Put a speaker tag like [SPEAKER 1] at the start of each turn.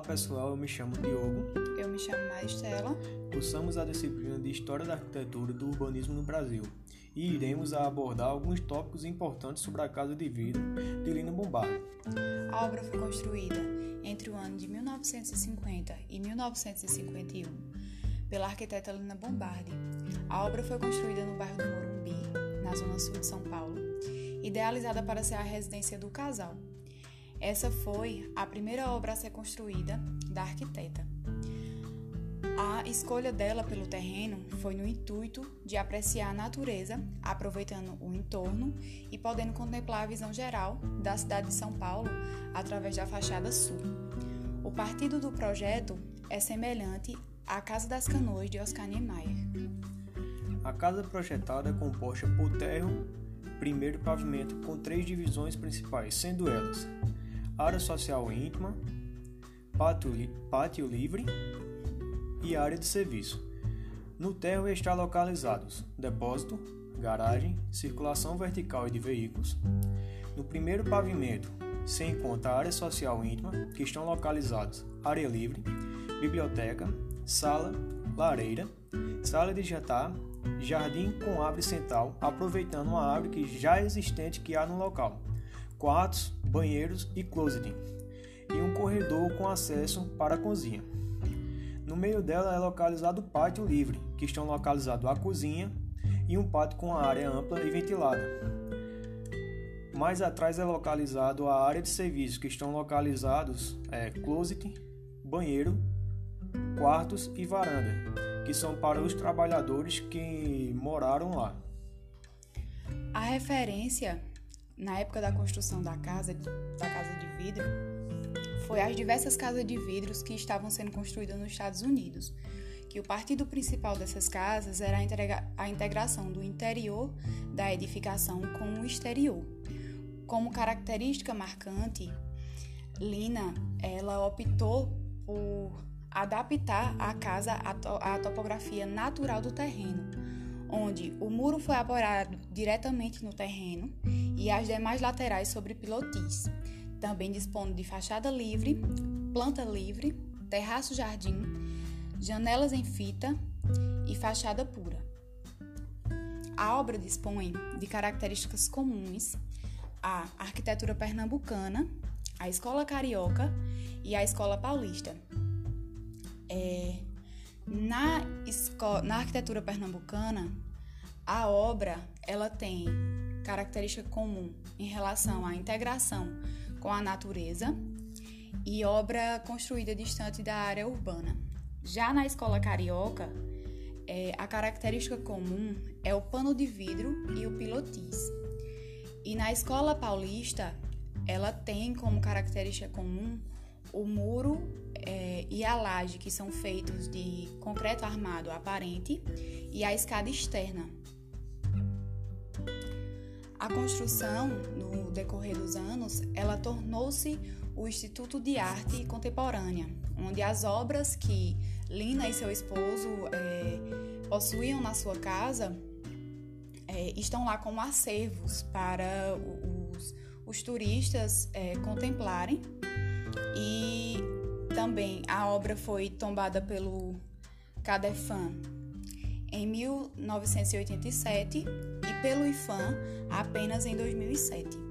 [SPEAKER 1] pessoal, eu me chamo Diogo.
[SPEAKER 2] Eu me chamo Maristela.
[SPEAKER 1] Cursamos a disciplina de História da Arquitetura e do Urbanismo no Brasil e iremos abordar alguns tópicos importantes sobre a Casa de Vidro de Lina Bombardi.
[SPEAKER 2] A obra foi construída entre o ano de 1950 e 1951 pela arquiteta Lina Bombardi. A obra foi construída no bairro do Morumbi, na zona sul de São Paulo, idealizada para ser a residência do casal. Essa foi a primeira obra a ser construída da arquiteta. A escolha dela pelo terreno foi no intuito de apreciar a natureza, aproveitando o entorno e podendo contemplar a visão geral da cidade de São Paulo através da fachada sul. O partido do projeto é semelhante à Casa das Canoas de Oscar Niemeyer.
[SPEAKER 1] A casa projetada é composta por térreo, primeiro pavimento com três divisões principais, sendo elas área social íntima, pátio, pátio livre e área de serviço. No térreo está localizados depósito, garagem, circulação vertical e de veículos. No primeiro pavimento se encontra a área social íntima, que estão localizados área livre, biblioteca, sala, lareira, sala de jantar, jardim com árvore central, aproveitando uma árvore que já existente que há no local quartos, banheiros e closet, e um corredor com acesso para a cozinha. No meio dela é localizado o pátio livre, que estão localizados a cozinha e um pátio com a área ampla e ventilada. Mais atrás é localizado a área de serviço, que estão localizados é, closet, banheiro, quartos e varanda, que são para os trabalhadores que moraram lá.
[SPEAKER 2] A referência na época da construção da casa, da casa de vidro, foi as diversas casas de vidros que estavam sendo construídas nos Estados Unidos, que o partido principal dessas casas era a integração do interior da edificação com o exterior. Como característica marcante, Lina ela optou por adaptar a casa à topografia natural do terreno, onde o muro foi apoiado diretamente no terreno e as demais laterais sobre pilotis. Também dispõe de fachada livre, planta livre, terraço-jardim, janelas em fita e fachada pura. A obra dispõe de características comuns à arquitetura pernambucana, à escola carioca e à escola paulista. É, na, na arquitetura pernambucana, a obra ela tem característica comum em relação à integração com a natureza e obra construída distante da área urbana. Já na escola carioca, é, a característica comum é o pano de vidro e o pilotis. E na escola paulista, ela tem como característica comum o muro é, e a laje, que são feitos de concreto armado aparente, e a escada externa, a construção, no decorrer dos anos, ela tornou-se o Instituto de Arte Contemporânea, onde as obras que Lina e seu esposo é, possuíam na sua casa é, estão lá como acervos para os, os turistas é, contemplarem. E também a obra foi tombada pelo Cadefan em 1987 e pelo IFAM apenas em 2007.